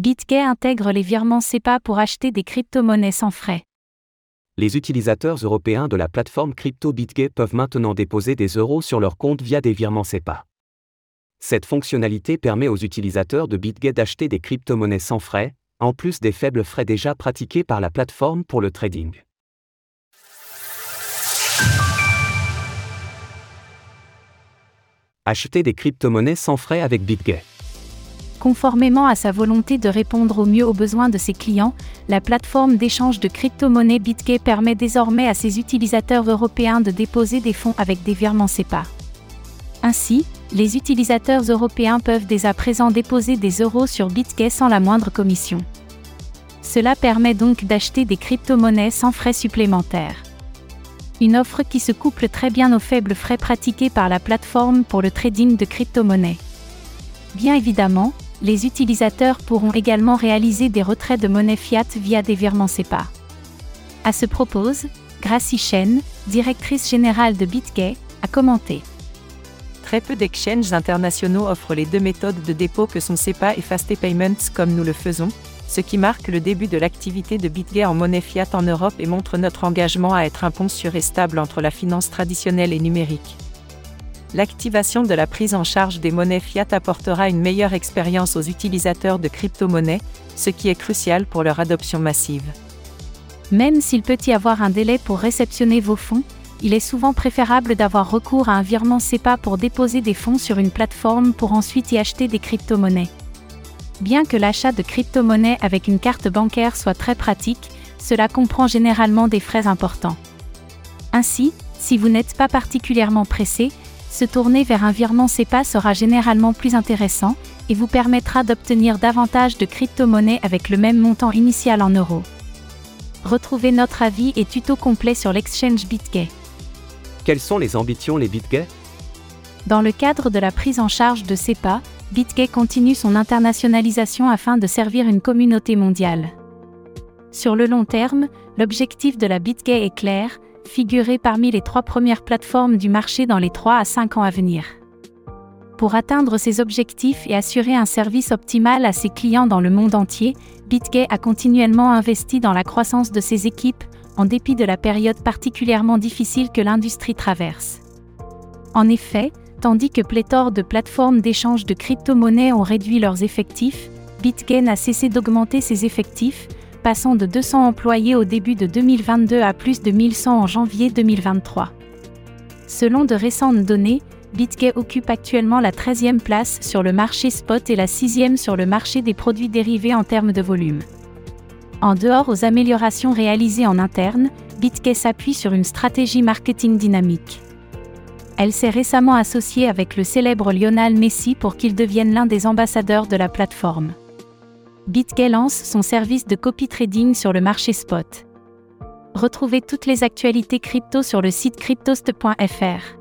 BitGay intègre les virements SEPA pour acheter des crypto-monnaies sans frais. Les utilisateurs européens de la plateforme crypto BitGay peuvent maintenant déposer des euros sur leur compte via des virements SEPA. Cette fonctionnalité permet aux utilisateurs de BitGay d'acheter des crypto-monnaies sans frais, en plus des faibles frais déjà pratiqués par la plateforme pour le trading. Acheter des crypto-monnaies sans frais avec BitGay. Conformément à sa volonté de répondre au mieux aux besoins de ses clients, la plateforme d'échange de crypto-monnaies BitGay permet désormais à ses utilisateurs européens de déposer des fonds avec des virements SEPA. Ainsi, les utilisateurs européens peuvent dès à présent déposer des euros sur BitGay sans la moindre commission. Cela permet donc d'acheter des crypto-monnaies sans frais supplémentaires. Une offre qui se couple très bien aux faibles frais pratiqués par la plateforme pour le trading de crypto-monnaies. Bien évidemment, les utilisateurs pourront également réaliser des retraits de monnaie fiat via des virements SEPA. À ce propos, Gracie Chen, directrice générale de BitGay, a commenté. Très peu d'exchanges internationaux offrent les deux méthodes de dépôt que sont SEPA et Fast Payments comme nous le faisons, ce qui marque le début de l'activité de BitGay en monnaie fiat en Europe et montre notre engagement à être un pont sûr et stable entre la finance traditionnelle et numérique l'activation de la prise en charge des monnaies fiat apportera une meilleure expérience aux utilisateurs de crypto-monnaies, ce qui est crucial pour leur adoption massive. Même s'il peut y avoir un délai pour réceptionner vos fonds, il est souvent préférable d'avoir recours à un virement SEPA pour déposer des fonds sur une plateforme pour ensuite y acheter des crypto-monnaies. Bien que l'achat de crypto-monnaies avec une carte bancaire soit très pratique, cela comprend généralement des frais importants. Ainsi, si vous n'êtes pas particulièrement pressé, se tourner vers un virement SEPA sera généralement plus intéressant et vous permettra d'obtenir davantage de crypto-monnaies avec le même montant initial en euros. Retrouvez notre avis et tuto complet sur l'exchange BitGay. Quelles sont les ambitions les BitGay? Dans le cadre de la prise en charge de SEPA, BitGay continue son internationalisation afin de servir une communauté mondiale. Sur le long terme, l'objectif de la BitGay est clair, figurer parmi les trois premières plateformes du marché dans les 3 à 5 ans à venir. Pour atteindre ces objectifs et assurer un service optimal à ses clients dans le monde entier, BitGay a continuellement investi dans la croissance de ses équipes, en dépit de la période particulièrement difficile que l'industrie traverse. En effet, tandis que pléthore de plateformes d'échange de crypto-monnaies ont réduit leurs effectifs, BitGay n'a cessé d'augmenter ses effectifs, passant de 200 employés au début de 2022 à plus de 1100 en janvier 2023. Selon de récentes données, BitGay occupe actuellement la 13e place sur le marché spot et la 6e sur le marché des produits dérivés en termes de volume. En dehors aux améliorations réalisées en interne, BitGay s'appuie sur une stratégie marketing dynamique. Elle s'est récemment associée avec le célèbre Lionel Messi pour qu'il devienne l'un des ambassadeurs de la plateforme. BitGay lance son service de copy trading sur le marché spot. Retrouvez toutes les actualités crypto sur le site cryptost.fr.